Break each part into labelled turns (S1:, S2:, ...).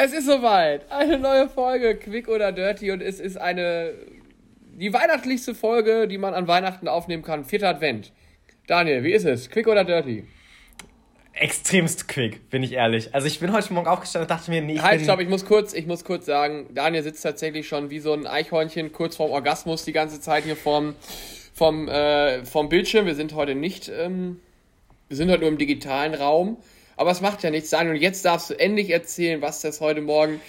S1: Es ist soweit. Eine neue Folge, Quick oder Dirty. Und es ist eine. Die weihnachtlichste Folge, die man an Weihnachten aufnehmen kann. Vierter Advent. Daniel, wie ist es? Quick oder Dirty?
S2: Extremst quick, bin ich ehrlich. Also ich bin heute Morgen aufgestanden und dachte mir, nee, ich
S1: Halt,
S2: bin...
S1: stopp, ich muss kurz, ich muss kurz sagen, Daniel sitzt tatsächlich schon wie so ein Eichhörnchen kurz vorm Orgasmus die ganze Zeit hier vorm, vom, äh, vom Bildschirm. Wir sind heute nicht, ähm, wir sind heute nur im digitalen Raum. Aber es macht ja nichts, Daniel. Und jetzt darfst du endlich erzählen, was das heute Morgen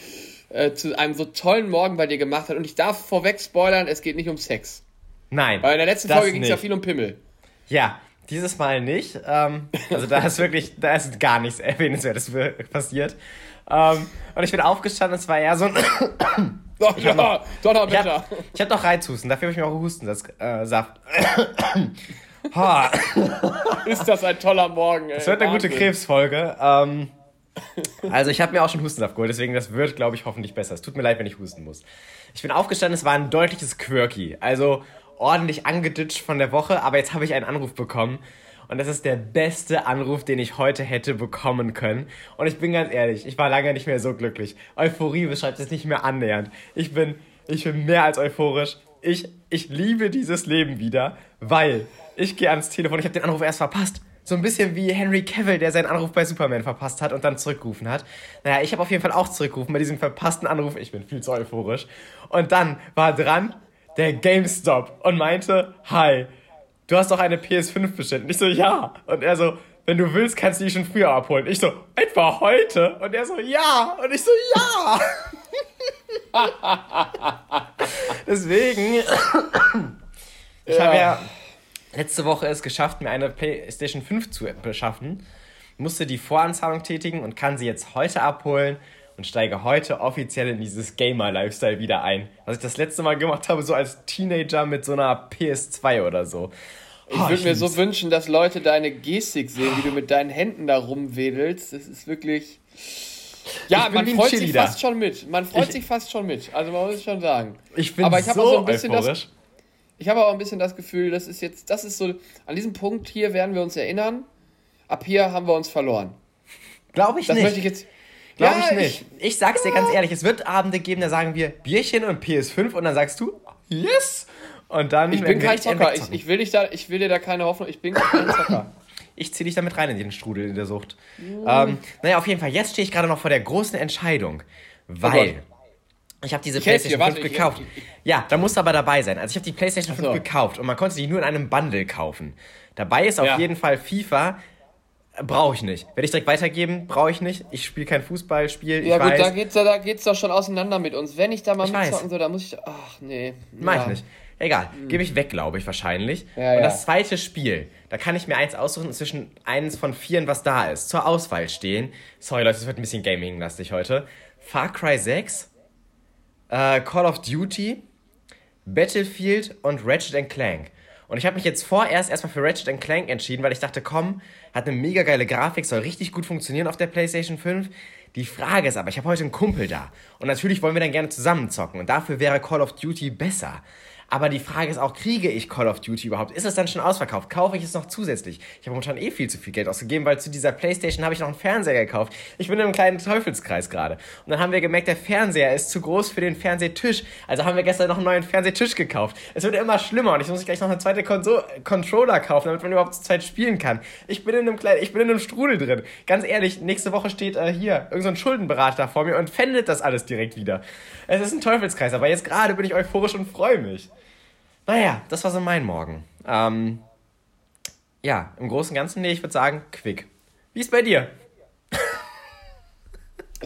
S1: äh, zu einem so tollen Morgen bei dir gemacht hat. Und ich darf vorweg spoilern, es geht nicht um Sex.
S2: Nein.
S1: Weil in der letzten Folge ging es ja viel um Pimmel.
S2: Ja, dieses Mal nicht. Ähm, also da ist wirklich, da ist gar nichts Erwähnenswertes passiert. Ähm, und ich bin aufgestanden, es war eher so ein...
S1: Doch,
S2: Ich noch-
S1: doch, doch,
S2: Ich
S1: besser.
S2: hab, doch Reizhusten, dafür habe ich mir auch Hustensaft. Äh, Saft. Ha,
S1: Ist das ein toller Morgen, ey.
S2: das wird eine gute
S1: Wahnsinn.
S2: Krebsfolge. Ähm, also ich habe mir auch schon Hustensaft geholt, deswegen das wird, glaube ich, hoffentlich besser. Es tut mir leid, wenn ich husten muss. Ich bin aufgestanden, es war ein deutliches Quirky. Also ordentlich angeditscht von der Woche, aber jetzt habe ich einen Anruf bekommen. Und das ist der beste Anruf, den ich heute hätte bekommen können. Und ich bin ganz ehrlich, ich war lange nicht mehr so glücklich. Euphorie beschreibt es nicht mehr annähernd. Ich bin, ich bin mehr als euphorisch. Ich, ich liebe dieses Leben wieder, weil ich gehe ans Telefon. Ich habe den Anruf erst verpasst. So ein bisschen wie Henry Cavill, der seinen Anruf bei Superman verpasst hat und dann zurückgerufen hat. Naja, ich habe auf jeden Fall auch zurückgerufen bei diesem verpassten Anruf. Ich bin viel zu euphorisch. Und dann war dran der GameStop und meinte, hi, du hast doch eine PS5 bestellt. Und ich so, ja. Und er so, wenn du willst, kannst du die schon früher abholen. Ich so, etwa heute? Und er so, ja. Und ich so, ja. Deswegen, ich habe ja letzte Woche es geschafft, mir eine PlayStation 5 zu beschaffen. Musste die Voranzahlung tätigen und kann sie jetzt heute abholen und steige heute offiziell in dieses Gamer-Lifestyle wieder ein. Was ich das letzte Mal gemacht habe, so als Teenager mit so einer PS2 oder so.
S1: Ich würde mir so wünschen, dass Leute deine Gestik sehen, wie du mit deinen Händen da rumwedelst. Das ist wirklich. Ja, man freut sich fast schon mit. Man freut
S2: Ich-
S1: sich fast schon mit. Also man muss es schon sagen.
S2: Ich bin
S1: Aber ich hab
S2: so
S1: so ein bisschen das-
S2: euphorisch.
S1: Ich habe aber ein bisschen das Gefühl, das ist jetzt, das ist so, an diesem Punkt hier werden wir uns erinnern. Ab hier haben wir uns verloren.
S2: Glaube ich
S1: Das
S2: nicht.
S1: möchte ich jetzt.
S2: Glaube
S1: Ja,
S2: ich nicht. Ich, sag's dir ganz ehrlich, es wird Abende geben, da sagen wir Bierchen und PS5 und dann sagst du, yes! Und dann
S1: Ich bin kein Zocker. Ich, ich, will dich da, ich will dir da keine Hoffnung. Ich bin kein Zocker.
S2: Ich zieh dich damit rein in den Strudel in der Sucht. Ähm, naja, auf jeden Fall, jetzt stehe ich gerade noch vor der großen Entscheidung, weil
S1: Gott.
S2: Ich habe diese
S1: Ich helf dir,
S2: PlayStation 5
S1: warte, ich-
S2: gekauft.
S1: ich-
S2: ja, da musst du aber dabei sein. Also ich habe die PlayStation 5
S1: so.
S2: gekauft und man konnte die nur in einem Bundle kaufen. Dabei ist auf
S1: Ja.
S2: jeden Fall FIFA. Brauche ich nicht. Werde ich direkt weitergeben, brauche ich nicht. Ich spiele kein Fußballspiel.
S1: Ja
S2: ich
S1: gut,
S2: weiß.
S1: da geht's, da geht's doch schon auseinander mit uns. Wenn ich da mal
S2: Ich
S1: mitzocken soll, da muss ich. Ach nee.
S2: Mach
S1: ja.
S2: ich nicht. Egal, gebe ich weg, glaube ich, wahrscheinlich.
S1: Ja,
S2: und
S1: ja.
S2: das zweite Spiel, da kann ich mir eins aussuchen zwischen eins von vieren, was da ist. Zur Auswahl stehen. Sorry, Leute, es wird ein bisschen Gaming-lastig heute. Far Cry 6, äh, Call of Duty, Battlefield und Ratchet Clank. Und ich habe mich jetzt vorerst erstmal für Ratchet Clank entschieden, weil ich dachte, komm, hat eine mega geile Grafik, soll richtig gut funktionieren auf der PlayStation 5. Die Frage ist aber, ich habe heute einen Kumpel da. Und natürlich wollen wir dann gerne zusammen zocken. Und dafür wäre Call of Duty besser. Aber die Frage ist auch, kriege ich Call of Duty überhaupt? Ist es dann schon ausverkauft? Kaufe ich es noch zusätzlich? Ich habe momentan eh viel zu viel Geld ausgegeben, weil zu dieser Playstation habe ich noch einen Fernseher gekauft. Ich bin in einem kleinen Teufelskreis gerade. Und dann haben wir gemerkt, der Fernseher ist zu groß für den Fernsehtisch. Also haben wir gestern noch einen neuen Fernsehtisch gekauft. Es wird immer schlimmer und ich muss gleich noch eine zweite Konso Controller kaufen, damit man überhaupt zur Zeit spielen kann. Ich bin in einem kleinen, ich bin in einem Strudel drin. Ganz ehrlich, nächste Woche steht äh, hier irgendein so Schuldenberater vor mir und pfändet das alles direkt wieder. Es ist ein Teufelskreis, aber jetzt gerade bin ich euphorisch und freue mich. Naja, das war so mein Morgen. Ähm, ja, im Großen und Ganzen, nee, ich würde sagen, quick. Wie ist bei dir?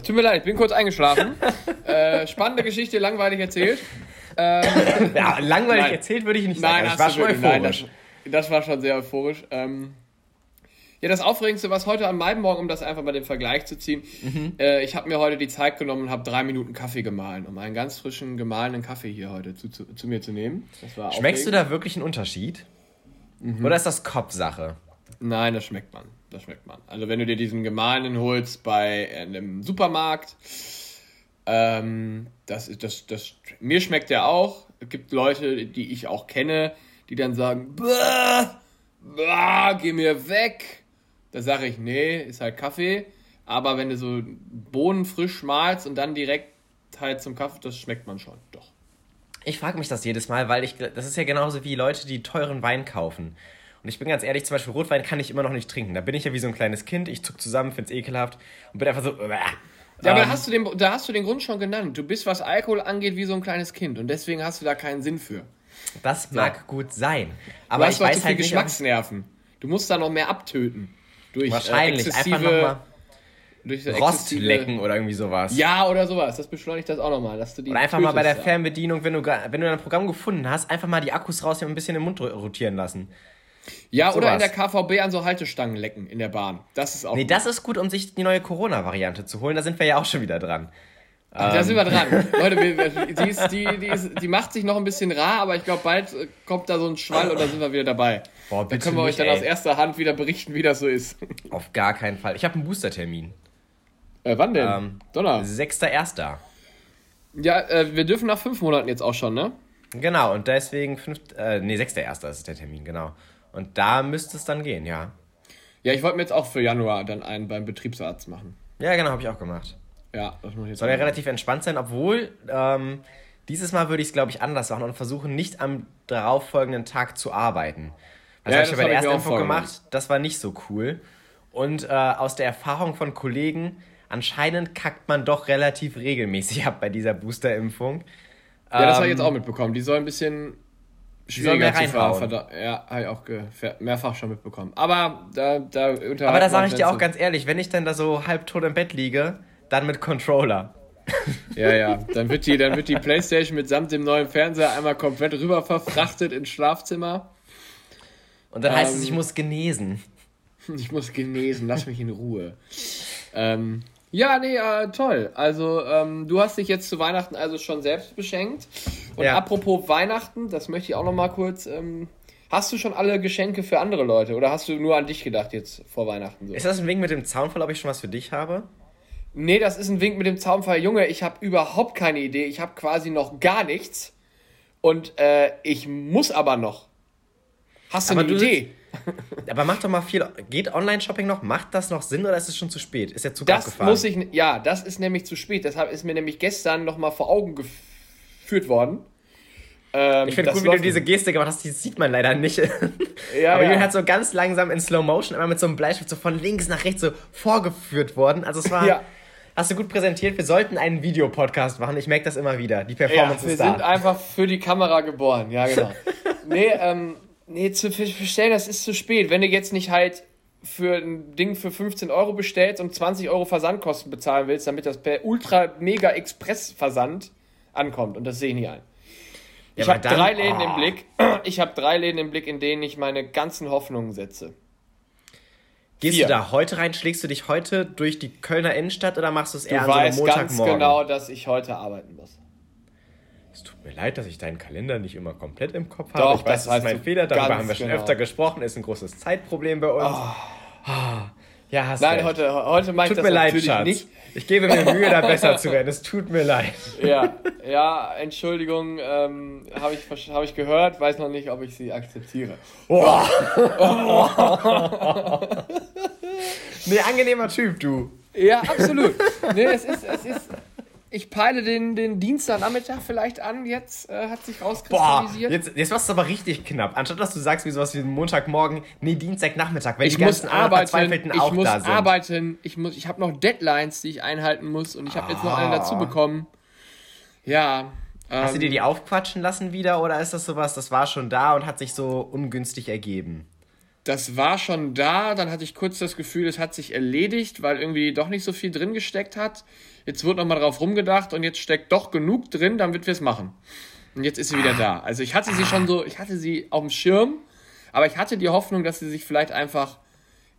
S1: Tut mir leid, ich bin kurz eingeschlafen. äh, spannende Geschichte, langweilig erzählt.
S2: Ja, langweilig
S1: Nein.
S2: erzählt würde ich nicht sagen.
S1: Nein,
S2: ich war schon
S1: wirklich, nein,
S2: euphorisch.
S1: das, das war schon sehr euphorisch. Ähm, ja, das Aufregendste, was heute an meinem Morgen, um das einfach mal den Vergleich zu ziehen,
S2: Mhm.
S1: äh, ich habe mir heute die Zeit genommen und habe drei Minuten Kaffee gemahlen, um einen ganz frischen gemahlenen Kaffee hier heute zu, zu, zu mir zu nehmen. Das war
S2: Schmeckst du
S1: aufregend.
S2: da wirklich einen Unterschied?
S1: Mhm.
S2: Oder ist das Kopfsache?
S1: Nein, das schmeckt man. Das schmeckt man. Also wenn du dir diesen gemahlenen holst bei äh, einem Supermarkt, ähm, das ist das, das. Mir schmeckt der auch. Es gibt Leute, die ich auch kenne, die dann sagen, bah, bah, geh mir weg. Da sage ich, nee, ist halt Kaffee. Aber wenn du so Bohnen frisch malst und dann direkt halt zum Kaffee, das schmeckt man schon, doch.
S2: Ich frage mich das jedes Mal, weil ich, das ist ja genauso wie Leute, die teuren Wein kaufen. Und ich bin ganz ehrlich, zum Beispiel Rotwein kann ich immer noch nicht trinken. Da bin ich ja wie so ein kleines Kind, ich zuck zusammen, find's ekelhaft und bin einfach so. Äh,
S1: ja, aber da ähm, hast, du den, da hast du den Grund schon genannt. Du bist, was Alkohol angeht, wie so ein kleines Kind. Und deswegen hast du da keinen Sinn für.
S2: Das mag ja. gut sein. Aber
S1: du hast ich weiß halt Geschmacksnerven. Du musst da noch mehr abtöten.
S2: Durch, äh, Wahrscheinlich. Äh, einfach nochmal durch Rostlecken oder irgendwie sowas.
S1: Ja, oder sowas. Das beschleunigt das auch nochmal. Dass du die
S2: oder einfach mal bei der Fernbedienung, wenn du, wenn du ein Programm gefunden hast, einfach mal die Akkus rausnehmen und ein bisschen im Mund rotieren lassen.
S1: Ja, so oder was. in der KVB an so Haltestangen lecken in der Bahn. Das ist auch.
S2: Nee, gut. das ist gut, um sich die neue Corona-Variante zu holen. Da sind wir ja auch schon wieder dran.
S1: Ach, da sind wir dran. Leute, die, ist, die, die, ist, die, macht sich noch ein bisschen rar, aber ich glaube, bald äh, kommt da so ein Schwall und dann sind wir wieder dabei. Boah, da können wir euch dann ey. aus erster Hand wieder berichten, wie das so ist.
S2: Auf gar keinen Fall. Ich habe einen Booster-Termin.
S1: Äh, wann denn?
S2: Ähm, Donner. 6.1.
S1: Ja, äh, wir dürfen nach fünf Monaten jetzt auch schon, ne?
S2: Genau, und deswegen fünf, äh, nee, 6.1. ist der Termin, genau. Und da müsste es dann gehen, ja.
S1: Ja, ich wollte mir jetzt auch für Januar dann einen beim Betriebsarzt machen.
S2: Ja, genau, habe ich auch gemacht.
S1: Ja, das muss ich jetzt
S2: Soll ja relativ entspannt sein, obwohl ähm, dieses Mal würde ich es, glaube ich, anders machen und versuchen, nicht am darauffolgenden Tag zu arbeiten. Also ja, habe ich ja bei der ersten Info gemacht, das war nicht so cool. Und äh, aus der Erfahrung von Kollegen anscheinend kackt man doch relativ regelmäßig ab bei dieser Boosterimpfung.
S1: Ja, das habe ich jetzt ähm, auch mitbekommen. Die soll ein bisschen schwieriger zu fahren. Ja, habe ich auch mehrfach schon mitbekommen. Aber da, da
S2: Aber da sage ich dir auch ganz ehrlich, wenn ich dann da so halbtot im Bett liege, dann mit Controller.
S1: ja, ja. Dann wird, die, dann wird die Playstation mitsamt dem neuen Fernseher einmal komplett rüber verfrachtet ins Schlafzimmer.
S2: Und dann ähm, heißt es, ich ähm, muss genesen.
S1: Ich muss genesen, lass mich in Ruhe. ähm, ja, nee, äh, toll. Also, ähm, du hast dich jetzt zu Weihnachten also schon selbst beschenkt. Und ja. apropos Weihnachten, das möchte ich auch noch mal kurz. Ähm, hast du schon alle Geschenke für andere Leute oder hast du nur an dich gedacht jetzt vor Weihnachten?
S2: So? Ist das ein Wink mit dem Zaunfall, ob ich schon was für dich habe?
S1: Nee, das ist ein Wink mit dem Zaunfall. Junge, ich habe überhaupt keine Idee. Ich habe quasi noch gar nichts. Und äh, ich muss aber noch. Hast du aber eine du Idee?
S2: Aber mach doch mal viel. Geht Online-Shopping noch? Macht das noch Sinn oder ist es schon zu spät? Ist der Zug
S1: das abgefahren? Muss ich, ja, das ist nämlich zu spät. Deshalb ist mir nämlich gestern noch mal vor Augen geführt worden.
S2: Ähm, ich finde cool, wie du diese Geste gemacht hast, die sieht man leider nicht. ja, Aber ja. hat so ganz langsam in Slow Motion immer mit so einem Bleistift so von links nach rechts so vorgeführt worden. Also es war. Ja. Hast du gut präsentiert. Wir sollten einen Videopodcast machen. Ich merke das immer wieder. Die Performance
S1: ja, ist da. Wir sind einfach für die Kamera geboren. Ja, genau. nee, ähm, Nee, zu bestellen, das ist zu spät. Wenn du jetzt nicht halt für ein Ding für 15 Euro bestellst und 20 Euro Versandkosten bezahlen willst, damit das per Ultra Mega Express Versand ankommt. Und das sehe ich nicht ein. Ja, ich habe drei Läden oh. im Blick. Ich habe drei Läden im Blick, in denen ich meine ganzen Hoffnungen setze.
S2: Gehst Vier. du da heute rein? Schlägst du dich heute durch die Kölner Innenstadt oder machst du es eher
S1: du an so einem Montagmorgen? ganz genau, dass ich heute arbeiten muss.
S2: Es tut mir leid, dass ich deinen Kalender nicht immer komplett im Kopf habe. Doch, ich weiß, das ist mein Fehler. Darüber haben wir schon genau. öfter gesprochen. Ist ein großes Zeitproblem bei uns. Oh.
S1: Ja, hast Nein, recht. heute, heute meine ich das mir leid, natürlich Schatz. nicht.
S2: Ich gebe mir Mühe, da besser zu werden. Es tut mir leid.
S1: Ja, ja Entschuldigung, ähm, habe ich, hab ich gehört, weiß noch nicht, ob ich sie akzeptiere. Oh.
S2: nee, angenehmer Typ, du.
S1: Ja, absolut. Nee, es ist, es ist, ich peile den, den Dienstagnachmittag vielleicht an, jetzt äh, hat sich rauskristallisiert.
S2: Boah, jetzt, jetzt war es aber richtig knapp. Anstatt dass du sagst, wie sowas wie Montagmorgen, nee, Dienstagnachmittag, weil
S1: ich die muss arbeiten, ich muss da sind. arbeiten, ich muss, ich habe noch Deadlines, die ich einhalten muss und ich habe ah. jetzt noch eine dazu bekommen. Ja.
S2: Hast ähm, du dir die aufquatschen lassen wieder oder ist das sowas, das war schon da und hat sich so ungünstig ergeben?
S1: Das war schon da, dann hatte ich kurz das Gefühl, es hat sich erledigt, weil irgendwie doch nicht so viel drin gesteckt hat. Jetzt wird nochmal drauf rumgedacht und jetzt steckt doch genug drin, damit wir es machen. Und jetzt ist sie wieder da. Also ich hatte sie schon so, ich hatte sie auf dem Schirm, aber ich hatte die Hoffnung, dass sie sich vielleicht einfach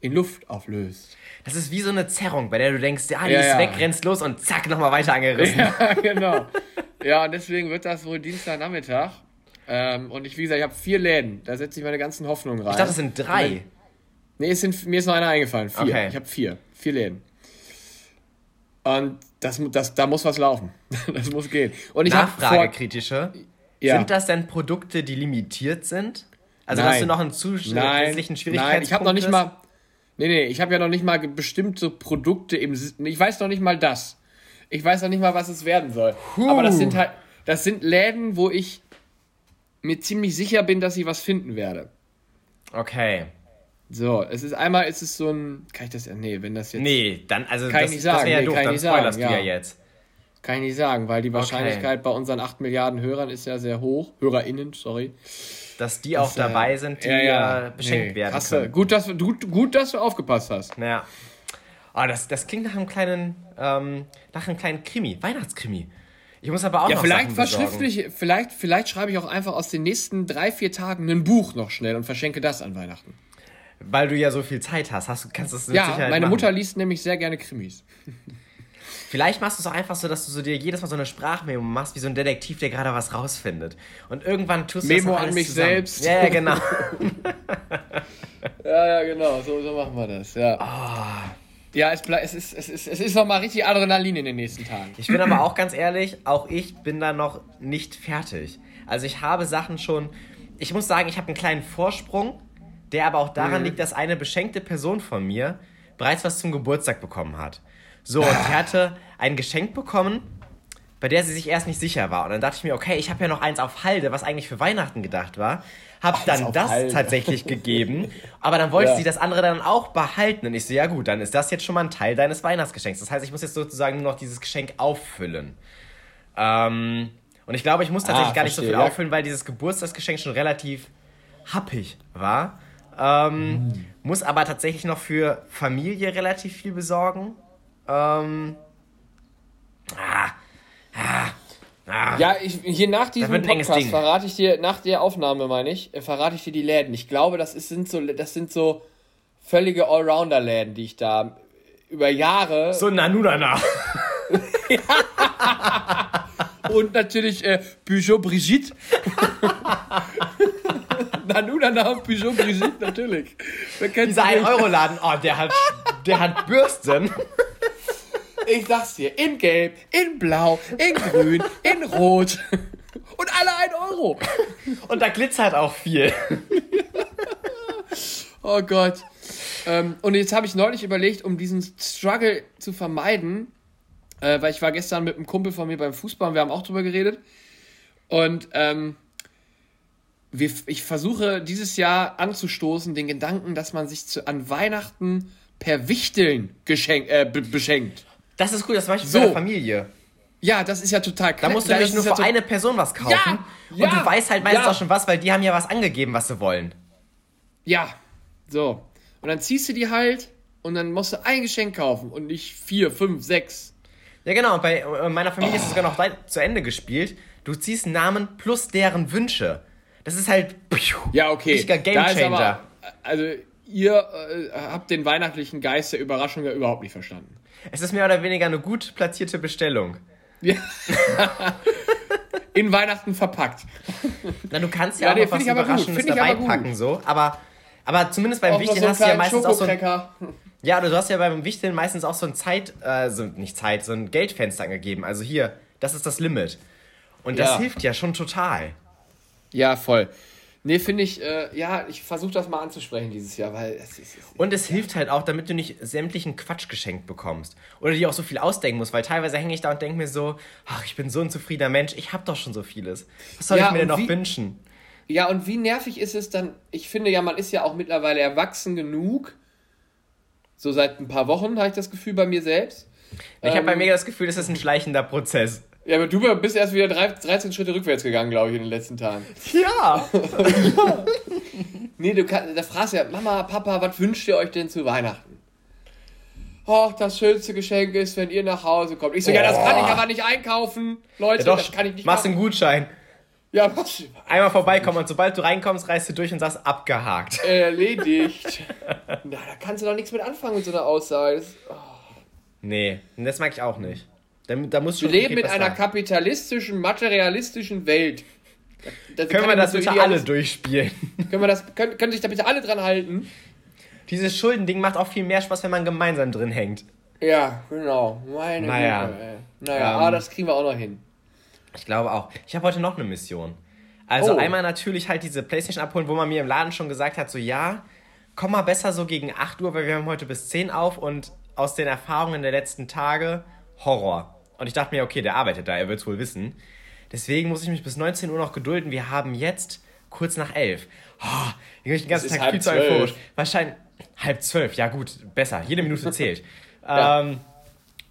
S1: in Luft auflöst.
S2: Das ist wie so eine Zerrung, bei der du denkst, ja, die ja, ist ja. weg, rennst los und zack, nochmal weiter angerissen.
S1: Ja, genau. ja, und deswegen wird das wohl Dienstagnachmittag. Ähm, und ich, wie gesagt, ich habe vier Läden. Da setze ich meine ganzen Hoffnungen rein. Ich
S2: dachte, es sind drei.
S1: Nee, es sind, mir ist noch einer eingefallen. Vier. Okay. Ich habe vier. Vier Läden. Und das, das, da muss was laufen. das muss gehen. Und ich
S2: Nachfrage kritische. Ja. Sind das denn Produkte, die limitiert sind? Also
S1: nein.
S2: hast du noch einen zusätzlichen
S1: Schwierigkeitspunkt? Nein, ich habe noch nicht mal. Nee, nee, ich habe ja noch nicht mal bestimmte Produkte im. Ich weiß noch nicht mal das. Ich weiß noch nicht mal, was es werden soll. Puh. Aber das sind halt. Das sind Läden, wo ich mir ziemlich sicher bin, dass ich was finden werde.
S2: Okay.
S1: So, es ist einmal, ist es so ein. Kann ich das ja. Nee, wenn das jetzt.
S2: Nee, dann, also
S1: kann
S2: das,
S1: ich nicht sagen. das ja nee, doof, dann spoilerst
S2: sagen, du ja jetzt.
S1: Kann ich nicht sagen, weil die Wahrscheinlichkeit okay. bei unseren 8 Milliarden Hörern ist ja sehr hoch. HörerInnen, sorry.
S2: Dass die auch das, dabei äh, sind, die ja, ja. Beschenkt nee, werden
S1: Kasse. können. Gut dass, gut, gut, dass du aufgepasst hast.
S2: Ja. Oh, das, das klingt nach einem kleinen, ähm, nach einem kleinen Krimi, Weihnachtskrimi. Ich muss aber auch ja, noch
S1: vielleicht verschriftlich, vielleicht, vielleicht schreibe ich auch einfach aus den nächsten drei, vier Tagen ein Buch noch schnell und verschenke das an Weihnachten.
S2: Weil du ja so viel Zeit hast, hast kannst du es
S1: Ja, Sicherheit meine machen. Mutter liest nämlich sehr gerne Krimis.
S2: Vielleicht machst du es auch einfach so, dass du so dir jedes Mal so eine Sprachmemo machst, wie so ein Detektiv, der gerade was rausfindet. Und irgendwann tust du
S1: Memo das an mich zusammen. selbst.
S2: Ja, ja, genau.
S1: ja, ja, genau. So, so machen wir das. Ja. Oh. Ja, es, es, ist, es, ist, es ist nochmal richtig Adrenalin in den nächsten Tagen.
S2: Ich bin aber auch ganz ehrlich, auch ich bin da noch nicht fertig. Also ich habe Sachen schon. Ich muss sagen, ich habe einen kleinen Vorsprung, der aber auch daran mhm. liegt, dass eine beschenkte Person von mir bereits was zum Geburtstag bekommen hat. So, und sie hatte ein Geschenk bekommen, bei der sie sich erst nicht sicher war. Und dann dachte ich mir, okay, ich habe ja noch eins auf Halde, was eigentlich für Weihnachten gedacht war. Hab dann das Halde. tatsächlich gegeben, aber dann wollte ja. sie das andere dann auch behalten. Und ich so, ja gut, dann ist das jetzt schon mal ein Teil deines Weihnachtsgeschenks. Das heißt, ich muss jetzt sozusagen nur noch dieses Geschenk auffüllen. Ähm, und ich glaube, ich muss tatsächlich ah, gar nicht so viel ja. auffüllen, weil dieses Geburtstagsgeschenk schon relativ happig war. Ähm, mhm. Muss aber tatsächlich noch für Familie relativ viel besorgen. Ähm, ah,
S1: ah, ah. Ja, ich, hier nach diesem Podcast verrate ich dir, nach der Aufnahme meine ich, äh, verrate ich dir die Läden. Ich glaube, das, ist, sind, so, das sind so völlige Allrounder-Läden, die ich da über Jahre.
S2: So Nanunana.
S1: Und natürlich äh, Peugeot Brigitte. Nanunana und Peugeot Brigitte, natürlich.
S2: Dieser 1-Euro-Laden, oh, der hat, der hat Bürsten.
S1: Ich sag's dir, in Gelb, in Blau, in Grün, in Rot. Und alle ein Euro.
S2: Und da glitzert auch viel.
S1: oh Gott. Ähm, und jetzt habe ich neulich überlegt, um diesen Struggle zu vermeiden, äh, weil ich war gestern mit einem Kumpel von mir beim Fußball und wir haben auch drüber geredet. Und ähm, wir, ich versuche dieses Jahr anzustoßen, den Gedanken, dass man sich zu, an Weihnachten per Wichteln geschenk, äh, beschenkt.
S2: Das ist cool, das mache ich so. bei der Familie.
S1: Ja, das ist ja total
S2: klar. Da musst du nämlich nur für eine Person was kaufen. Ja, und ja, du weißt halt meistens ja. auch schon was, weil die haben ja was angegeben, was sie wollen.
S1: Ja, so. Und dann ziehst du die halt und dann musst du ein Geschenk kaufen und nicht vier, fünf, sechs.
S2: Ja, genau. Bei äh, meiner Familie oh. ist es sogar noch zu Ende gespielt. Du ziehst Namen plus deren Wünsche. Das ist halt
S1: ja, okay. richtiger Gamechanger. Aber, also, ihr äh, habt den weihnachtlichen Geist der Überraschung ja überhaupt nicht verstanden.
S2: Es ist mehr oder weniger eine gut platzierte Bestellung. Ja.
S1: In Weihnachten verpackt.
S2: Na, du kannst ja, ja auch nee, was Überraschendes dabei packen, so. Aber, aber zumindest beim Wichteln so hast du ja meistens auch so ein, Ja, du hast ja beim Wichteln meistens auch so ein Zeit, äh, so, nicht Zeit, so ein Geldfenster angegeben. Also hier, das ist das Limit. Und das ja. hilft ja schon total.
S1: Ja, voll. Nee, finde ich, äh, ja, ich versuche das mal anzusprechen dieses Jahr, weil es ist.
S2: Und es hilft halt auch, damit du nicht sämtlichen Quatsch geschenkt bekommst. Oder dir auch so viel ausdenken musst, weil teilweise hänge ich da und denke mir so, ach, ich bin so ein zufriedener Mensch, ich habe doch schon so vieles. Was soll ja, ich mir denn noch wie, wünschen?
S1: Ja, und wie nervig ist es dann? Ich finde ja, man ist ja auch mittlerweile erwachsen genug. So seit ein paar Wochen habe ich das Gefühl bei mir selbst.
S2: Ich ähm, habe bei mir das Gefühl, das ist ein schleichender Prozess.
S1: Ja, aber du bist erst wieder 13 Schritte rückwärts gegangen, glaube ich, in den letzten Tagen.
S2: Ja!
S1: nee, du kannst, da fragst du ja, Mama, Papa, was wünscht ihr euch denn zu Weihnachten? Och, das schönste Geschenk ist, wenn ihr nach Hause kommt. Ich so, oh. ja, das kann ich aber nicht einkaufen. Leute, ja, doch, das kann ich nicht
S2: Machst einen Gutschein.
S1: Ja, was?
S2: Einmal vorbeikommen und sobald du reinkommst, reißt du durch und sagst abgehakt.
S1: Erledigt. Na, da kannst du doch nichts mit anfangen mit so einer Aussage. Das, oh.
S2: Nee, das mag ich auch nicht. Da, da muss
S1: wir leben in einer kapitalistischen, materialistischen Welt.
S2: Das können wir das bitte alle durchspielen?
S1: Können, wir das, können, können sich da bitte alle dran halten?
S2: Dieses Schuldending macht auch viel mehr Spaß, wenn man gemeinsam drin hängt.
S1: Ja, genau. Meine
S2: naja.
S1: Güte, Naja, ähm, aber das kriegen wir auch noch hin.
S2: Ich glaube auch. Ich habe heute noch eine Mission. Also oh. einmal natürlich halt diese Playstation abholen, wo man mir im Laden schon gesagt hat, so ja, komm mal besser so gegen 8 Uhr, weil wir haben heute bis 10 auf und aus den Erfahrungen der letzten Tage Horror. Und ich dachte mir, okay, der arbeitet da, er wird es wohl wissen. Deswegen muss ich mich bis 19 Uhr noch gedulden. Wir haben jetzt kurz nach 11. Oh, ich bin den ganzen Tag viel zu euphorisch. Wahrscheinlich halb zwölf, ja gut, besser. Jede Minute zählt. ja. ähm,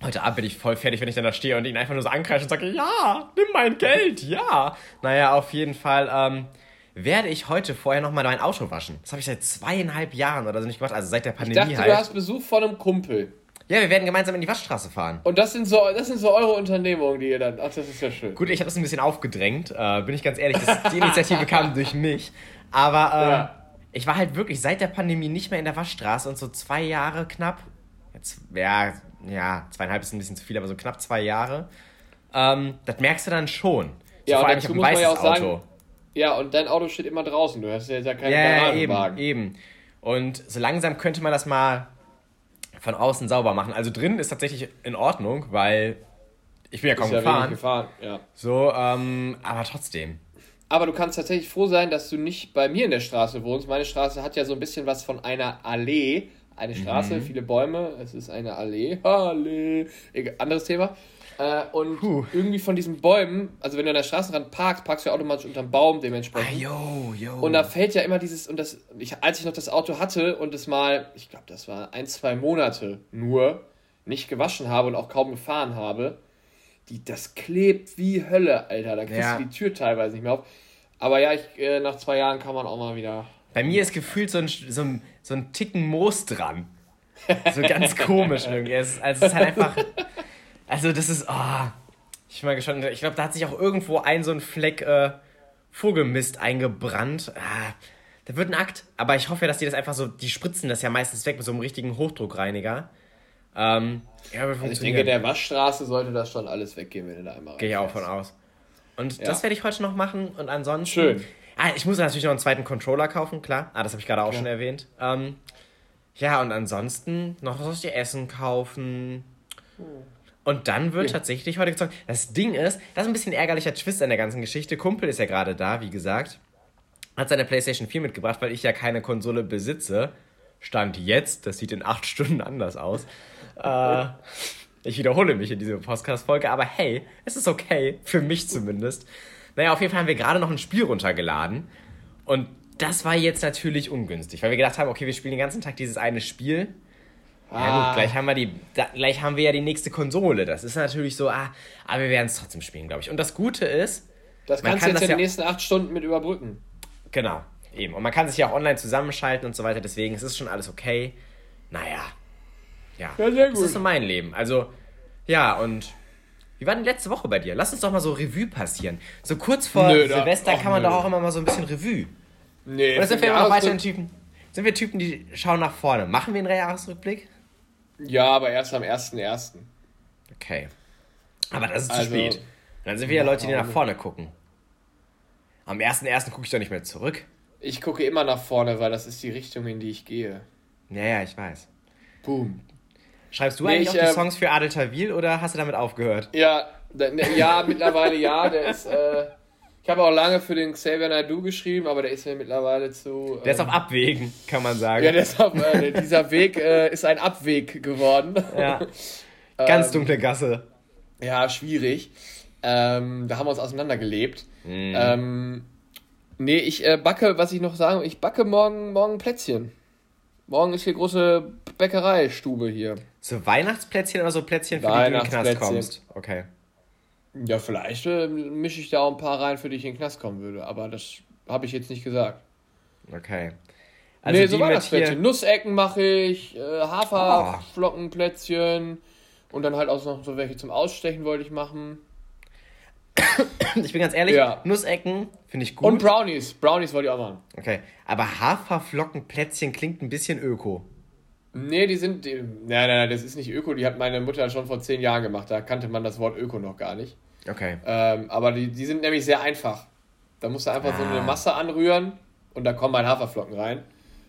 S2: heute Abend bin ich voll fertig, wenn ich dann da stehe und ihn einfach nur so ankreische und sage, ja, nimm mein Geld, ja. Naja, auf jeden Fall ähm, werde ich heute vorher nochmal mein Auto waschen. Das habe ich seit zweieinhalb Jahren oder so nicht gemacht, also seit der Pandemie
S1: ich dachte, halt. du hast Besuch von einem Kumpel.
S2: Ja, wir werden gemeinsam in die Waschstraße fahren.
S1: Und das sind so, das sind so eure Unternehmungen, die ihr dann. Ach, das ist ja schön.
S2: Gut, ich habe das ein bisschen aufgedrängt, äh, bin ich ganz ehrlich. Das, die Initiative kam durch mich. Aber ähm, ja. ich war halt wirklich seit der Pandemie nicht mehr in der Waschstraße und so zwei Jahre knapp. Jetzt, ja, ja, zweieinhalb ist ein bisschen zu viel, aber so knapp zwei Jahre. Ähm, das merkst du dann schon. So, ja, vor allem, ich habe ein
S1: weißes ja Auto. Sagen, ja, und dein Auto steht immer draußen. Du hast ja keinen ja,
S2: Garagenwagen. Eben, eben. Und so langsam könnte man das mal von außen sauber machen. Also drin ist tatsächlich in Ordnung, weil ich bin ja kaum ist ja gefahren. gefahren ja. So, ähm, aber trotzdem.
S1: Aber du kannst tatsächlich froh sein, dass du nicht bei mir in der Straße wohnst. Meine Straße hat ja so ein bisschen was von einer Allee. Eine Straße, mhm. viele Bäume, es ist eine Allee. Allee. Anderes Thema. Äh, und Puh. irgendwie von diesen Bäumen, also wenn du an der Straßenrand parkst, parkst du ja automatisch unterm Baum dementsprechend. Ah, yo, yo. Und da fällt ja immer dieses, und das, ich, als ich noch das Auto hatte und es mal, ich glaube, das war ein, zwei Monate nur, nicht gewaschen habe und auch kaum gefahren habe, die, das klebt wie Hölle, Alter. Da kriegst ja. du die Tür teilweise nicht mehr auf. Aber ja, ich, äh, nach zwei Jahren kann man auch mal wieder.
S2: Bei mir ist gefühlt so ein, so ein, so ein Ticken Moos dran. So ganz komisch irgendwie. Es, also es ist halt einfach. Also, das ist. Oh, ich bin mal gespannt. Ich glaube, da hat sich auch irgendwo ein so ein Fleck äh, Vogelmist eingebrannt. Ah, der wird ein Akt. Aber ich hoffe ja, dass die das einfach so. Die spritzen das ja meistens weg mit so einem richtigen Hochdruckreiniger. Ähm,
S1: ja, also ich denke, der Waschstraße sollte das schon alles weggehen, wenn du da einmal
S2: Gehe ich auch von aus. Und ja. das werde ich heute noch machen. Und ansonsten. Schön. Ah, ich muss natürlich noch einen zweiten Controller kaufen, klar. Ah, das habe ich gerade auch ja. schon erwähnt. Ähm, ja, und ansonsten noch was aus dir Essen kaufen. Hm. Und dann wird ja. tatsächlich heute gezockt. Das Ding ist, das ist ein bisschen ärgerlicher Twist an der ganzen Geschichte. Kumpel ist ja gerade da, wie gesagt. Hat seine PlayStation 4 mitgebracht, weil ich ja keine Konsole besitze. Stand jetzt, das sieht in acht Stunden anders aus. äh, ich wiederhole mich in dieser Podcast-Folge, aber hey, es ist okay, für mich zumindest. Naja, auf jeden Fall haben wir gerade noch ein Spiel runtergeladen. Und das war jetzt natürlich ungünstig, weil wir gedacht haben, okay, wir spielen den ganzen Tag dieses eine Spiel ja gut, ah. gleich haben wir die, da, gleich haben wir ja die nächste Konsole. Das ist natürlich so, ah, aber wir werden es trotzdem spielen, glaube ich. Und das Gute ist,
S1: das kannst kann du jetzt in den nächsten acht Stunden mit überbrücken.
S2: Genau, eben. Und man kann sich ja auch online zusammenschalten und so weiter. Deswegen ist es schon alles okay. Naja, ja. ja sehr gut. Das ist so mein Leben. Also, ja, und wie war denn letzte Woche bei dir? Lass uns doch mal so Revue passieren. So kurz vor nö, Silvester da, kann man nö. doch auch immer mal so ein bisschen Revue. Nee. Oder sind wir immer noch weiterhin Typen? Sind wir Typen, die schauen nach vorne? Machen wir einen Jahresrückblick?
S1: Ja, aber erst am 1.1.
S2: Okay. Aber das ist also, zu spät. Dann sind wir ja Leute, die nach vorne gucken. Am 1.1. gucke ich doch nicht mehr zurück.
S1: Ich gucke immer nach vorne, weil das ist die Richtung, in die ich gehe.
S2: Ja, ja, ich weiß. Boom. Schreibst du nee, eigentlich ich, auch die äh, Songs für Adel Tawil oder hast du damit aufgehört?
S1: Ja, ne, ja, mittlerweile ja. Der ist, äh, ich habe auch lange für den Xavier Naidoo geschrieben, aber der ist mir mittlerweile zu.
S2: Der ist auf ähm, Abwägen, kann man sagen.
S1: Ja, der ist auf, äh, dieser Weg äh, ist ein Abweg geworden. Ja.
S2: Ganz ähm, dunkle Gasse.
S1: Ja, schwierig. Ähm, da haben wir uns auseinandergelebt. Mm. Ähm, nee, ich äh, backe, was ich noch sagen, ich backe morgen, morgen Plätzchen. Morgen ist hier große Bäckereistube hier.
S2: So Weihnachtsplätzchen oder so Plätzchen, für die du in den Knast kommst? Okay.
S1: Ja, vielleicht äh, mische ich da auch ein paar rein, für die ich in den Knast kommen würde. Aber das habe ich jetzt nicht gesagt. Okay. Also nee, so war das Plätzchen. Nussecken mache ich, äh, Haferflockenplätzchen und dann halt auch noch so welche zum Ausstechen wollte ich machen.
S2: Ich bin ganz ehrlich, ja. Nussecken finde ich
S1: gut. Und Brownies. Brownies wollte ich auch machen.
S2: Okay. Aber Haferflockenplätzchen klingt ein bisschen öko.
S1: Nee, die sind. Die, nein, nein, nein, das ist nicht Öko. Die hat meine Mutter schon vor zehn Jahren gemacht. Da kannte man das Wort Öko noch gar nicht. Okay. Ähm, aber die, die sind nämlich sehr einfach. Da musst du einfach ah. so eine ah. Masse anrühren und da kommen halt Haferflocken rein.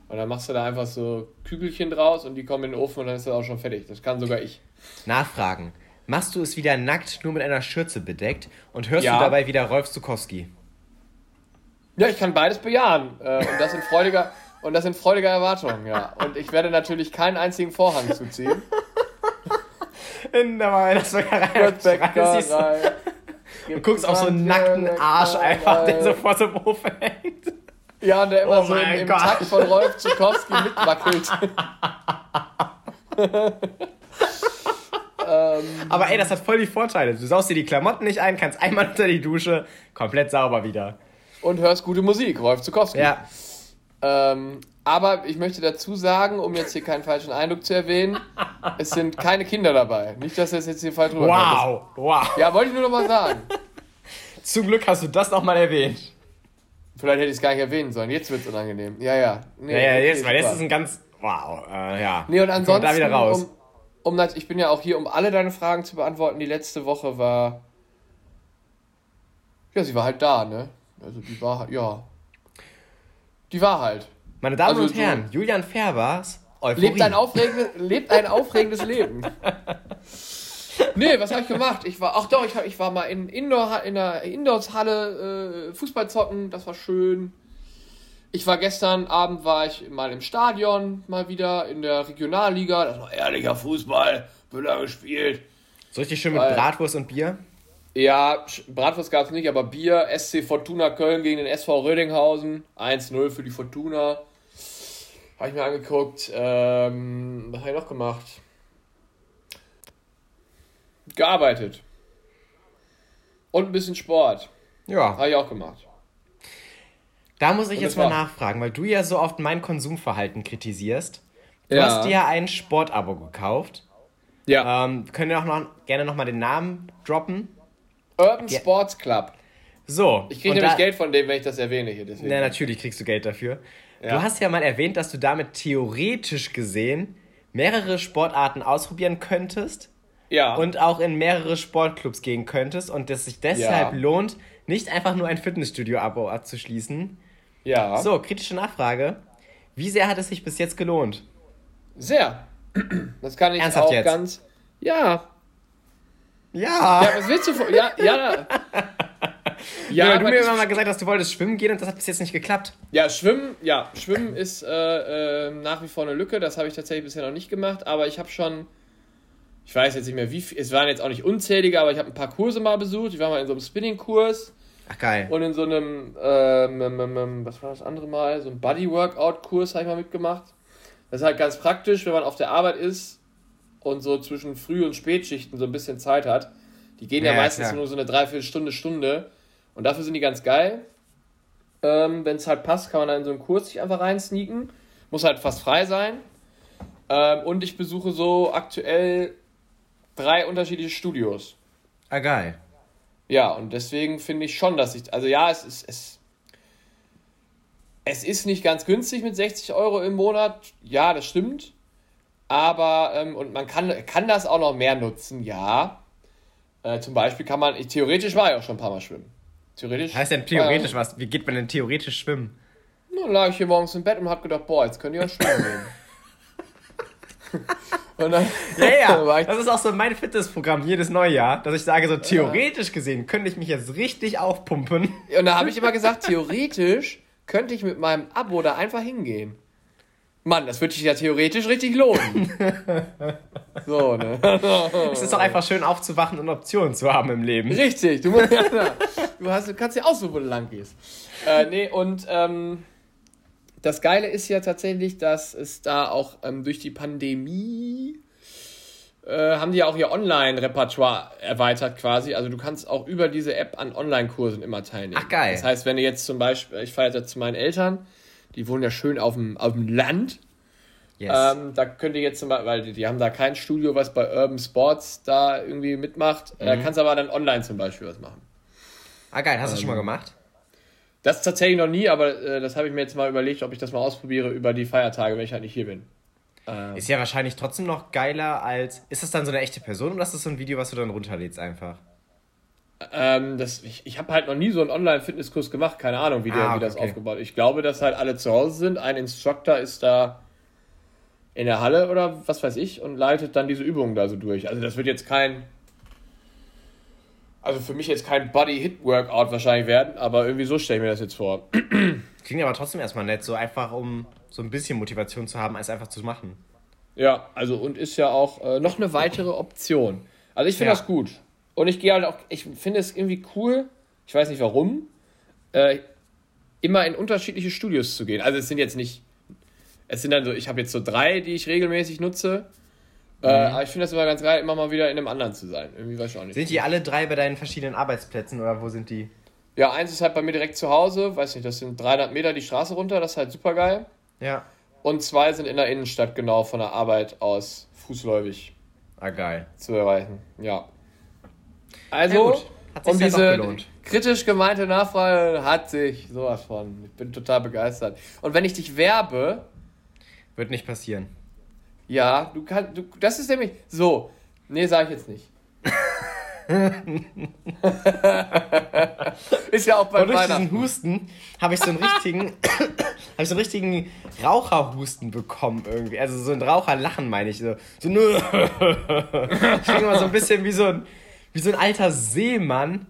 S1: Und dann machst du da einfach so Kügelchen draus und die kommen in den Ofen und dann ist das auch schon fertig. Das kann sogar ich.
S2: Nachfragen. Machst du es wieder nackt, nur mit einer Schürze bedeckt und hörst ja. du dabei wieder Rolf Zukowski?
S1: Ja, ich kann beides bejahen. Äh, und das in freudiger, Und das sind freudige Erwartungen, ja. Und ich werde natürlich keinen einzigen Vorhang zuziehen.
S2: In der Weihnachtsbäckerei.
S1: Bäckerei.
S2: Du guckst auf so einen nackten Arsch einfach, der so vor einem Ofen hängt.
S1: Ja, und der immer
S2: Oh
S1: so im, im. Takt von Rolf Zukowski mitwackelt.
S2: Aber ey, das hat voll die Vorteile. Du saust dir die Klamotten nicht ein, kannst einmal unter die Dusche, komplett sauber wieder.
S1: und hörst gute Musik, Rolf Zukowski.
S2: Ja.
S1: Ähm, aber ich möchte dazu sagen, um jetzt hier keinen falschen Eindruck zu erwähnen, es sind keine Kinder dabei. Nicht, dass das jetzt hier falsch rüberkommt.
S2: Wow, wow.
S1: Ja, wollte ich nur noch mal sagen.
S2: Zum Glück hast du das nochmal erwähnt.
S1: Vielleicht hätte ich es gar nicht erwähnen sollen. Jetzt wird es unangenehm. Ja, ja. Nee,
S2: Ja, ja, jetzt, weil jetzt ist ein ganz. Wow, äh, ja.
S1: Nee, und ansonsten,
S2: Da wieder raus.
S1: um, um, ich bin ja auch hier, um alle deine Fragen zu beantworten. Die letzte Woche war. Ja, sie war halt da, ne? Also die war halt, ja. Die war halt.
S2: Meine Damen
S1: also
S2: und Herren, Julian Ferbers, Euphorie.
S1: Lebt ein, aufregendes, lebt ein aufregendes Leben. Nee, was habe ich gemacht? Ich war, ach doch, ich, hab, ich war mal in, Indoor, in der Indoors-Halle äh, Fußball zocken, das war schön. Ich war gestern Abend, war ich mal im Stadion, mal wieder in der Regionalliga, das war ehrlicher Fußball, wird da gespielt.
S2: So richtig schön mit
S1: Weil-
S2: Bratwurst und Bier.
S1: Ja, Bratwurst gab es nicht, aber Bier, SC Fortuna Köln gegen den SV Rödinghausen, 1-0 für die Fortuna. Habe ich mir angeguckt. Ähm, was habe ich noch gemacht? Gearbeitet. Und ein bisschen Sport.
S2: Ja.
S1: Habe ich auch gemacht.
S2: Da muss ich
S1: Und
S2: jetzt mal
S1: war-
S2: nachfragen, weil du ja so oft mein Konsumverhalten kritisierst. Du
S1: Ja.
S2: hast dir ja ein Sportabo gekauft.
S1: Ja.
S2: Ähm, können wir auch noch, gerne nochmal den Namen droppen?
S1: Urban
S2: ja.
S1: Sports Club.
S2: So.
S1: Ich kriege nämlich
S2: da-
S1: Geld von dem, wenn ich das erwähne hier. Deswegen.
S2: Na, natürlich kriegst du Geld dafür.
S1: Ja.
S2: Du hast ja mal erwähnt, dass du damit theoretisch gesehen mehrere Sportarten ausprobieren könntest
S1: ja.
S2: und auch in mehrere Sportclubs gehen könntest und dass sich deshalb
S1: Ja.
S2: lohnt, nicht einfach nur ein Fitnessstudio-Abo abzuschließen.
S1: ja.
S2: So, kritische Nachfrage. Wie sehr hat es sich bis jetzt gelohnt?
S1: Sehr. Das kann ich
S2: Ernsthaft
S1: auch
S2: jetzt?
S1: ganz. Ja,
S2: Ja.
S1: Ja, was willst du von. Ja, ja.
S2: Ja, weil du mir immer mal gesagt hast, du wolltest schwimmen gehen und das hat bis jetzt nicht geklappt.
S1: ja, Schwimmen, ja, Schwimmen ist äh, äh, nach wie vor eine Lücke. Das habe ich tatsächlich bisher noch nicht gemacht, aber ich habe schon. Ich weiß jetzt nicht mehr, wie viel. Es waren jetzt auch nicht unzählige, aber ich habe ein paar Kurse mal besucht. Ich war mal in so einem Spinning-Kurs
S2: Ach geil.
S1: und in so einem. Ähm, ähm, ähm, ähm, was war das andere Mal? So ein Body-Workout-Kurs habe ich mal mitgemacht. Das ist halt ganz praktisch, wenn man auf der Arbeit ist und so zwischen Früh- und Spätschichten so ein bisschen Zeit hat. Die gehen ja,
S2: Ja,
S1: meistens
S2: klar.
S1: nur so eine Dreiviertelstunde, Stunde. Und dafür sind die ganz geil. Ähm, wenn es halt passt, kann man dann in so einen Kurs sich einfach reinsneaken. Muss halt fast frei sein. Ähm, und ich besuche so aktuell drei unterschiedliche Studios.
S2: Ah geil.
S1: Ja, und deswegen finde ich schon, dass ich. Also ja, es ist. Es, es ist nicht ganz günstig mit 60 Euro im Monat. Ja, das stimmt. Aber, ähm, und man kann, kann das auch noch mehr nutzen, ja. Äh, zum Beispiel kann man, ich, theoretisch war ich auch schon ein paar Mal schwimmen. Theoretisch.
S2: Heißt denn theoretisch was? Wie geht man denn theoretisch schwimmen?
S1: Dann lag ich hier morgens im Bett und hab gedacht, boah, jetzt könnt ihr ja schwimmen gehen. und dann,
S2: Ja, ja. Das ist auch so mein Fitnessprogramm jedes Neujahr, dass ich sage, so theoretisch gesehen könnte ich mich jetzt richtig aufpumpen.
S1: und da habe ich immer gesagt, theoretisch könnte ich mit meinem Abo da einfach hingehen. Mann, das würde sich ja theoretisch richtig lohnen. so, ne?
S2: Es ist doch einfach schön aufzuwachen und Optionen zu haben im Leben.
S1: Richtig, du, musst, ja, du, hast, du kannst ja aussuchen, wo du lang gehst. Äh, nee, und ähm, das Geile ist ja tatsächlich, dass es da auch ähm, durch die Pandemie äh, haben die ja auch ihr Online-Repertoire erweitert quasi. Also du kannst auch über diese App an Online-Kursen immer teilnehmen.
S2: Ach, geil.
S1: Das heißt, wenn du jetzt zum Beispiel, ich fahre jetzt zu meinen Eltern, die wohnen ja schön auf dem, auf dem Land.
S2: Yes.
S1: Ähm, da könnt ihr jetzt zum Beispiel, weil die, die haben da kein Studio, was bei Urban Sports da irgendwie mitmacht.
S2: Mhm.
S1: Äh, kannst aber dann online zum Beispiel was machen.
S2: ah geil, hast du schon mal gemacht?
S1: Das tatsächlich noch nie, aber äh, das habe ich mir jetzt mal überlegt, ob ich das mal ausprobiere über die Feiertage, wenn ich halt nicht hier bin. Ähm,
S2: Ist ja wahrscheinlich trotzdem noch geiler als. Ist das dann so eine echte Person oder ist das so ein Video, was du dann runterlädst einfach?
S1: Ähm, das, ich ich habe halt noch nie so einen Online-Fitnesskurs gemacht, keine Ahnung, wie, der,
S2: Ah,
S1: wie das
S2: okay.
S1: aufgebaut ist. Ich glaube, dass halt alle zu Hause sind. Ein Instructor ist da in der Halle oder was weiß ich und leitet dann diese Übungen da so durch. Also das wird jetzt kein. Also für mich jetzt kein Body-Hit-Workout wahrscheinlich werden, aber irgendwie so stelle ich mir das jetzt vor.
S2: klingt aber trotzdem erstmal nett, so einfach um so ein bisschen Motivation zu haben, als einfach zu machen.
S1: Ja, also und ist ja auch äh, noch eine weitere Option. Also ich finde
S2: Ja.
S1: das gut. Und ich gehe halt auch, ich finde es irgendwie cool, ich weiß nicht warum, äh, immer in unterschiedliche Studios zu gehen. Also es sind jetzt nicht, es sind dann so, ich habe jetzt so drei, die ich regelmäßig nutze. Äh, aber ich finde das immer ganz geil, immer mal wieder in einem anderen zu sein. Irgendwie weiß ich auch nicht.
S2: Sind die alle drei bei deinen verschiedenen Arbeitsplätzen oder wo sind die?
S1: Ja, eins ist halt bei mir direkt zu Hause, weiß nicht, das sind 300 Meter die Straße runter, das ist halt super geil.
S2: Ja.
S1: Und zwei sind in der Innenstadt genau von der Arbeit aus fußläufig
S2: Ah, geil.
S1: zu erreichen. Ja. Also,
S2: Ja, gut. Hat sich
S1: um diese kritisch gemeinte Nachfrage hat sich sowas von. Ich bin total begeistert. Und wenn ich dich werbe,
S2: Wird nicht passieren.
S1: ja, du kannst, du, das ist nämlich so. Nee, sag ich jetzt nicht. ist ja auch bei
S2: Und durch diesen. Husten habe ich so einen richtigen, habe ich so einen richtigen Raucherhusten bekommen irgendwie. Also so ein Raucherlachen meine ich so. So nö. Ich klinge immer so ein bisschen wie so ein, wie so ein alter Seemann,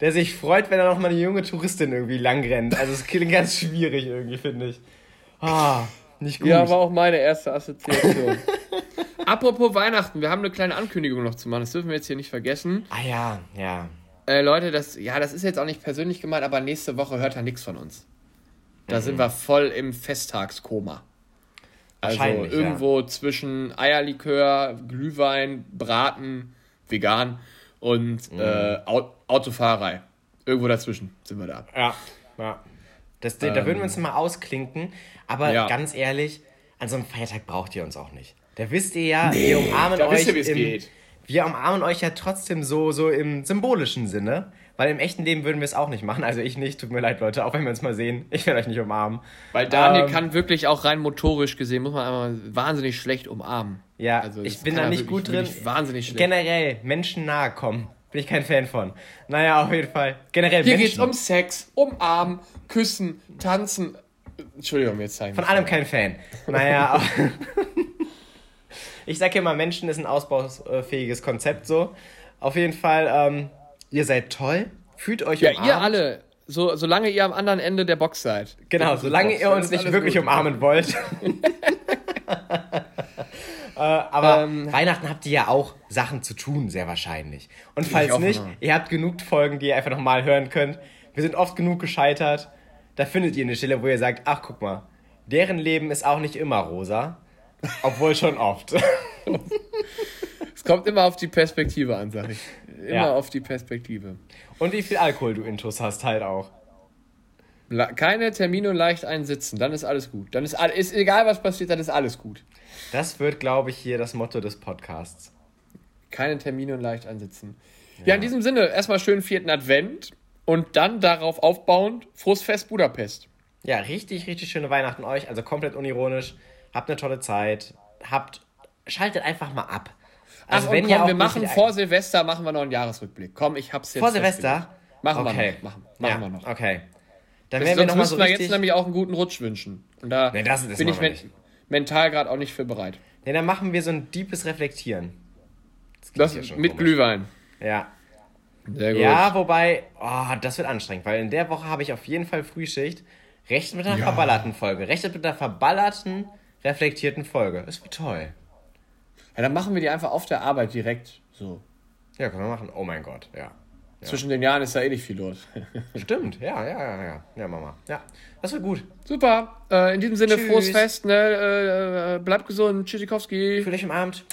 S2: der sich freut, wenn er noch mal eine junge Touristin irgendwie lang rennt. Also es klingt ganz schwierig irgendwie, finde ich. Ah, nicht gut.
S1: Ja, war auch meine erste Assoziation. Apropos Weihnachten, wir haben eine kleine Ankündigung noch zu machen. Das dürfen wir jetzt hier nicht vergessen.
S2: ah ja, ja.
S1: Äh, Leute, das, ja, das ist jetzt auch nicht persönlich gemeint, aber nächste Woche hört er nichts von uns. Da
S2: Mhm.
S1: sind wir voll im Festtagskoma. Also irgendwo zwischen Eierlikör, Glühwein, Braten, vegan und
S2: Mhm.
S1: äh, Au Autofahrerei. Irgendwo dazwischen sind wir da.
S2: Ja, ja. Das, da würden wir uns mal ausklinken. Aber
S1: Ähm. Ja.
S2: ganz ehrlich, an so einem Feiertag braucht ihr uns auch nicht. Da wisst ihr ja, wir umarmen
S1: da
S2: euch.
S1: wisst ihr,
S2: im,
S1: geht.
S2: Wir umarmen euch ja trotzdem so, so im symbolischen Sinne. Weil im echten Leben würden wir es auch nicht machen. Also ich nicht, tut mir leid, Leute, auch wenn wir uns mal sehen. Ich werde euch nicht umarmen.
S1: Weil Daniel
S2: Ähm,
S1: kann wirklich auch rein motorisch gesehen, muss man einmal wahnsinnig schlecht umarmen.
S2: Ja,
S1: Also,
S2: ich bin da nicht
S1: wirklich-
S2: gut drin.
S1: Wahnsinnig schlecht.
S2: Generell, Menschen nahe kommen. Bin ich kein Fan von. Naja, auf jeden Fall. Generell
S1: Hier
S2: Menschen.
S1: geht's um Sex, umarmen, küssen, tanzen. Entschuldigung, jetzt zeigen
S2: Von allem kein Fan. Naja, ich sage immer, Menschen ist ein ausbaufähiges Konzept so. Auf jeden Fall, ähm, ihr seid toll, fühlt euch
S1: Ja,
S2: umarmt.
S1: ihr alle. So, solange ihr am anderen Ende der Box seid.
S2: Genau, solange ihr uns nicht wirklich
S1: gut.
S2: umarmen wollt. äh, aber
S1: Ähm.
S2: Weihnachten habt ihr ja auch Sachen zu tun, sehr wahrscheinlich. Und falls nicht,
S1: immer.
S2: ihr habt genug Folgen, die ihr einfach nochmal hören könnt. Wir sind oft genug gescheitert. Da findet ihr eine Stelle, wo ihr sagt, ach guck mal, deren Leben ist auch nicht immer rosa. Obwohl schon oft.
S1: Es kommt immer auf die Perspektive an, sag ich. Immer
S2: Ja.
S1: auf die Perspektive.
S2: Und wie viel Alkohol du intus hast halt auch.
S1: Keine Termine und leicht einsitzen, dann ist alles gut. Dann ist, ist egal, was passiert, dann ist alles gut.
S2: Das wird, glaube ich, hier das Motto des Podcasts.
S1: Keine Termine und leicht einsitzen. Ja, in diesem Sinne, erstmal schönen vierten Advent und dann darauf aufbauend Frustfest Budapest.
S2: Ja, richtig, richtig schöne Weihnachten euch. Also komplett unironisch. Habt eine tolle Zeit. Habt. Schaltet einfach mal ab. Also
S1: Ach, und komm,
S2: auch
S1: wir machen vor Silvester machen wir noch einen Jahresrückblick. Komm, ich hab's jetzt.
S2: Vor Silvester?
S1: Machen
S2: Okay.
S1: wir noch. Machen, machen
S2: ja,
S1: wir noch.
S2: Okay. Dann
S1: Das,
S2: werden wir noch mal so
S1: wir
S2: richtig.
S1: jetzt nämlich auch einen guten Rutsch wünschen. Und da
S2: Nee, das- das
S1: bin ich men
S2: nicht.
S1: mental gerade auch nicht für bereit.
S2: nee, dann machen wir so ein deepes Reflektieren.
S1: Das
S2: ja schon
S1: mit
S2: komisch.
S1: Glühwein.
S2: Ja.
S1: Sehr gut.
S2: Ja, wobei, oh, das wird anstrengend, weil in der Woche habe ich auf jeden Fall Frühschicht. Rechnet mit einer
S1: Ja.
S2: verballerten Folge. Rechnet mit einer verballerten, reflektierten Folge. Das wird toll.
S1: Ja, dann machen wir die einfach auf der Arbeit direkt. So.
S2: Ja, können wir machen. Oh mein Gott, ja.
S1: Zwischen den Jahren ist da eh nicht viel los.
S2: Stimmt, ja, ja, ja, ja. Ja, Mama. Ja, das wird gut.
S1: Super. Äh, in diesem Sinne,
S2: Tschüss.
S1: frohes Fest. Ne? Äh, äh, bleibt gesund. Tschüssikowski.
S2: Fühlt euch umarmt.